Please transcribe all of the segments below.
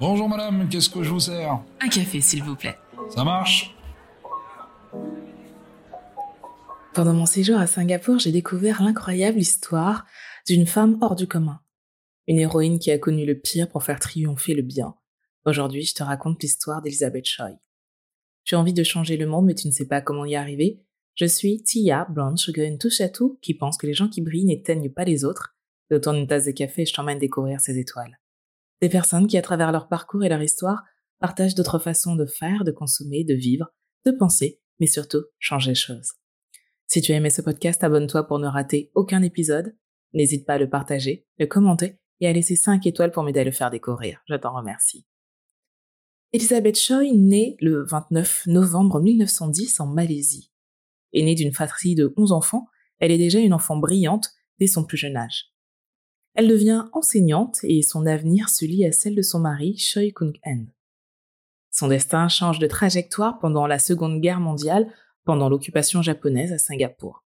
Bonjour madame, qu'est-ce que je vous sers? Un café, s'il vous plaît. Ça marche? Pendant mon séjour à Singapour, j'ai découvert l'incroyable histoire d'une femme hors du commun. Une héroïne qui a connu le pire pour faire triompher le bien. Aujourd'hui, je te raconte l'histoire d'Elizabeth Choi. Tu as envie de changer le monde, mais tu ne sais pas comment y arriver? Je suis Tia, blonde, sugar une touche à tout, qui pense que les gens qui brillent n'éteignent pas les autres. Autour d'une tasse de café, je t'emmène découvrir ces étoiles. Des personnes qui, à travers leur parcours et leur histoire, partagent d'autres façons de faire, de consommer, de vivre, de penser, mais surtout changer les choses. Si tu as aimé ce podcast, abonne-toi pour ne rater aucun épisode. N'hésite pas à le partager, le commenter et à laisser 5 étoiles pour m'aider à le faire découvrir. Je t'en remercie. Elizabeth Choi naît le 29 novembre 1910 en Malaisie. Et née d'une fratrie de 11 enfants, elle est déjà une enfant brillante dès son plus jeune âge. Elle devient enseignante et son avenir se lie à celle de son mari, Choi Kung-en. Son destin change de trajectoire pendant la Seconde Guerre mondiale, pendant l'occupation japonaise à Singapour.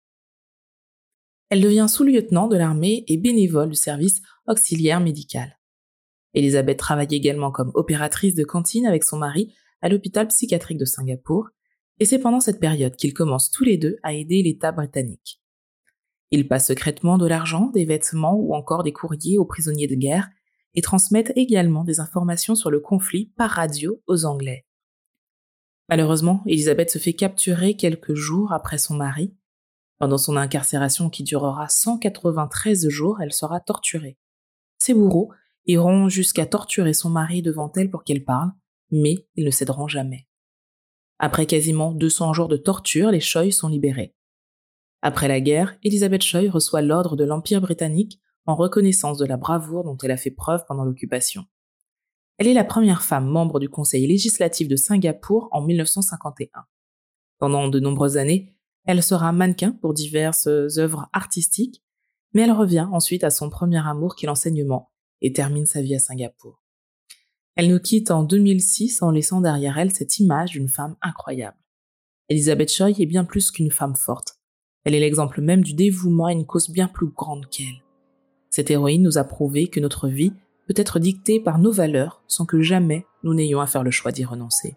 Elle devient sous-lieutenant de l'armée et bénévole du service auxiliaire médical. Elisabeth travaille également comme opératrice de cantine avec son mari à l'hôpital psychiatrique de Singapour, et c'est pendant cette période qu'ils commencent tous les deux à aider l'État britannique. Ils passent secrètement de l'argent, des vêtements ou encore des courriers aux prisonniers de guerre et transmettent également des informations sur le conflit par radio aux Anglais. Malheureusement, Elisabeth se fait capturer quelques jours après son mari. Pendant son incarcération qui durera 193 jours, elle sera torturée. Ses bourreaux iront jusqu'à torturer son mari devant elle pour qu'elle parle, mais ils ne céderont jamais. Après quasiment 200 jours de torture, les Choi sont libérés. Après la guerre, Elizabeth Choi reçoit l'ordre de l'Empire britannique en reconnaissance de la bravoure dont elle a fait preuve pendant l'occupation. Elle est la première femme membre du Conseil législatif de Singapour en 1951. Pendant de nombreuses années, elle sera mannequin pour diverses œuvres artistiques, mais elle revient ensuite à son premier amour qui est l'enseignement et termine sa vie à Singapour. Elle nous quitte en 2006 en laissant derrière elle cette image d'une femme incroyable. Elizabeth Choi est bien plus qu'une femme forte. Elle est l'exemple même du dévouement à une cause bien plus grande qu'elle. Cette héroïne nous a prouvé que notre vie peut être dictée par nos valeurs sans que jamais nous n'ayons à faire le choix d'y renoncer.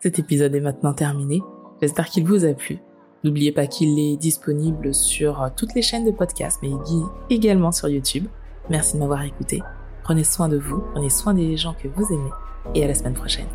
Cet épisode est maintenant terminé. J'espère qu'il vous a plu. N'oubliez pas qu'il est disponible sur toutes les chaînes de podcast, mais également sur YouTube. Merci de m'avoir écouté. Prenez soin de vous, prenez soin des gens que vous aimez, et à la semaine prochaine.